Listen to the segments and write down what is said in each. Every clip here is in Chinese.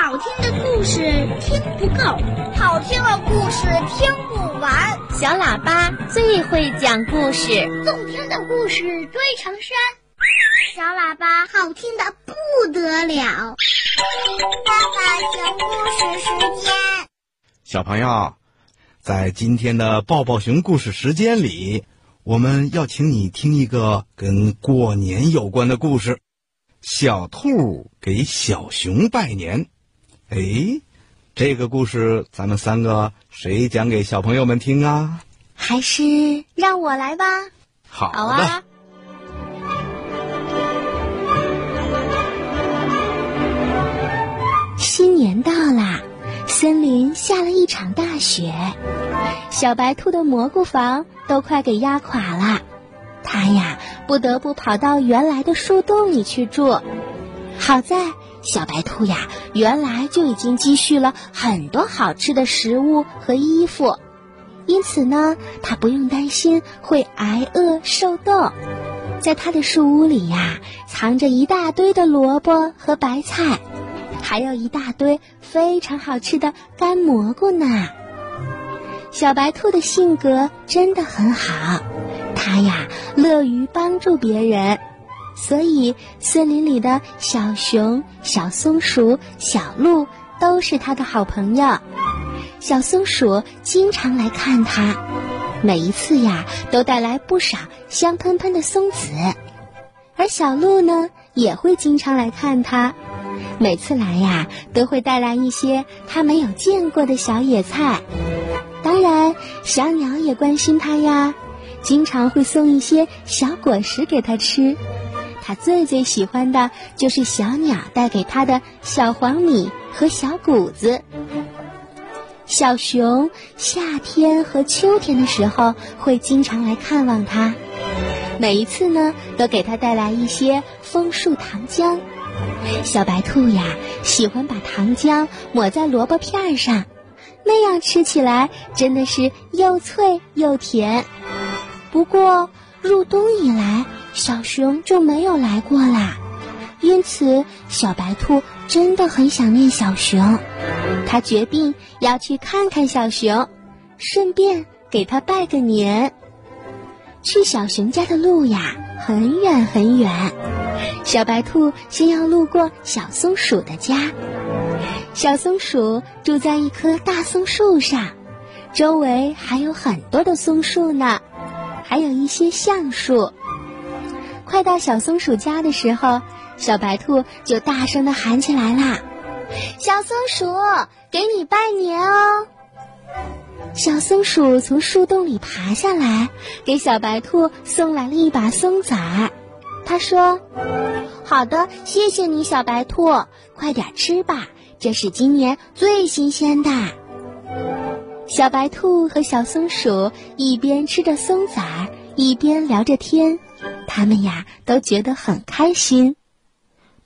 好听的故事听不够，好听的故事听不完。小喇叭最会讲故事，动听的故事堆成山。小喇叭好听的不得了。爸爸讲故事时间，小朋友，在今天的抱抱熊故事时间里，我们要请你听一个跟过年有关的故事。小兔给小熊拜年。哎，这个故事咱们三个谁讲给小朋友们听啊？还是让我来吧。好好啊。新年到啦，森林下了一场大雪，小白兔的蘑菇房都快给压垮了，它呀不得不跑到原来的树洞里去住。好在小白兔呀原来就已经积蓄了很多好吃的食物和衣服，因此呢，它不用担心会挨饿受冻。在它的树屋里呀，藏着一大堆的萝卜和白菜。还有一大堆非常好吃的干蘑菇呢。小白兔的性格真的很好，它呀乐于帮助别人，所以森林里的小熊、小松鼠、小鹿都是它的好朋友。小松鼠经常来看它，每一次呀都带来不少香喷喷的松子，而小鹿呢也会经常来看它。每次来呀，都会带来一些他没有见过的小野菜。当然，小鸟也关心它呀，经常会送一些小果实给它吃。他最最喜欢的就是小鸟带给他的小黄米和小谷子。小熊夏天和秋天的时候会经常来看望它，每一次呢，都给它带来一些枫树糖浆。小白兔呀，喜欢把糖浆抹在萝卜片上，那样吃起来真的是又脆又甜。不过入冬以来，小熊就没有来过啦，因此小白兔真的很想念小熊。他决定要去看看小熊，顺便给他拜个年。去小熊家的路呀，很远很远。小白兔先要路过小松鼠的家，小松鼠住在一棵大松树上，周围还有很多的松树呢，还有一些橡树。快到小松鼠家的时候，小白兔就大声的喊起来啦：“小松鼠，给你拜年哦！”小松鼠从树洞里爬下来，给小白兔送来了一把松子儿。他说：“好的，谢谢你，小白兔，快点吃吧，这是今年最新鲜的。”小白兔和小松鼠一边吃着松子儿，一边聊着天，他们呀都觉得很开心。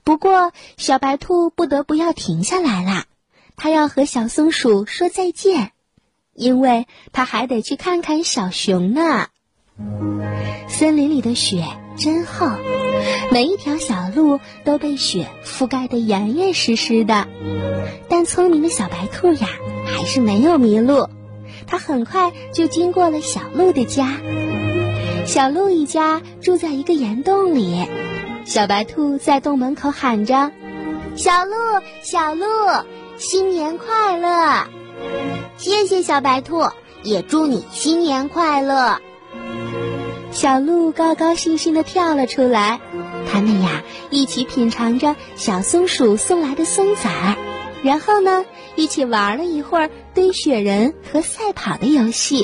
不过，小白兔不得不要停下来了，它要和小松鼠说再见，因为它还得去看看小熊呢。森林里的雪真厚，每一条小路都被雪覆盖得严严实实的。但聪明的小白兔呀，还是没有迷路。它很快就经过了小鹿的家。小鹿一家住在一个岩洞里，小白兔在洞门口喊着：“小鹿，小鹿，新年快乐！”谢谢小白兔，也祝你新年快乐。小鹿高高兴兴地跳了出来，他们呀一起品尝着小松鼠送来的松子儿，然后呢一起玩了一会儿堆雪人和赛跑的游戏。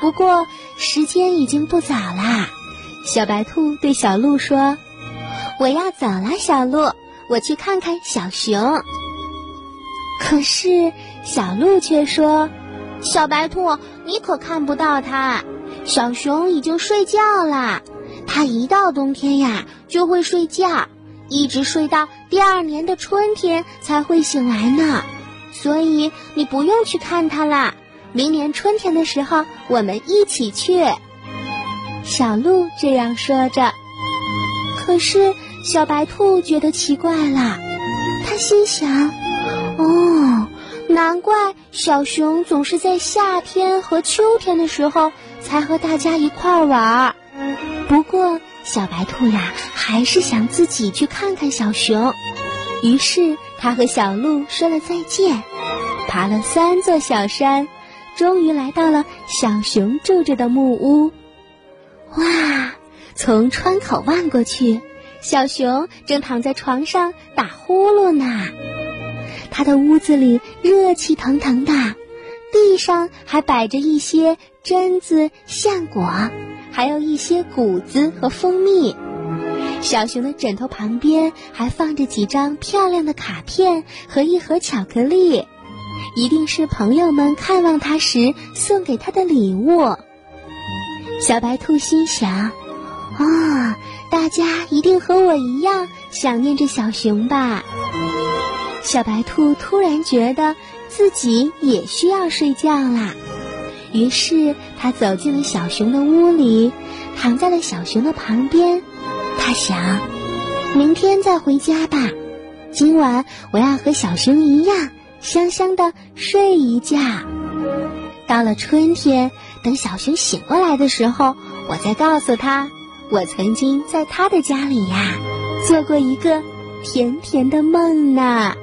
不过时间已经不早啦，小白兔对小鹿说：“我要走了，小鹿，我去看看小熊。”可是小鹿却说：“小白兔，你可看不到它。”小熊已经睡觉了，它一到冬天呀就会睡觉，一直睡到第二年的春天才会醒来呢。所以你不用去看它啦，明年春天的时候我们一起去。小鹿这样说着，可是小白兔觉得奇怪了，他心想：哦，难怪小熊总是在夏天和秋天的时候才和大家一块玩儿。不过，小白兔呀，还是想自己去看看小熊。于是，他和小鹿说了再见，爬了三座小山，终于来到了小熊住着的木屋。哇！从窗口望过去，小熊正躺在床上打呼噜呢。他的屋子里热气腾腾的，地上还摆着一些榛子、橡果，还有一些谷子和蜂蜜。小熊的枕头旁边还放着几张漂亮的卡片和一盒巧克力，一定是朋友们看望他时送给他的礼物。小白兔心想：“啊，大家一定和我一样想念着小熊吧。”小白兔突然觉得自己也需要睡觉啦，于是他走进了小熊的屋里，躺在了小熊的旁边。他想，明天再回家吧。今晚我要和小熊一样，香香的睡一觉。到了春天，等小熊醒过来的时候，我再告诉他，我曾经在他的家里呀，做过一个甜甜的梦呢。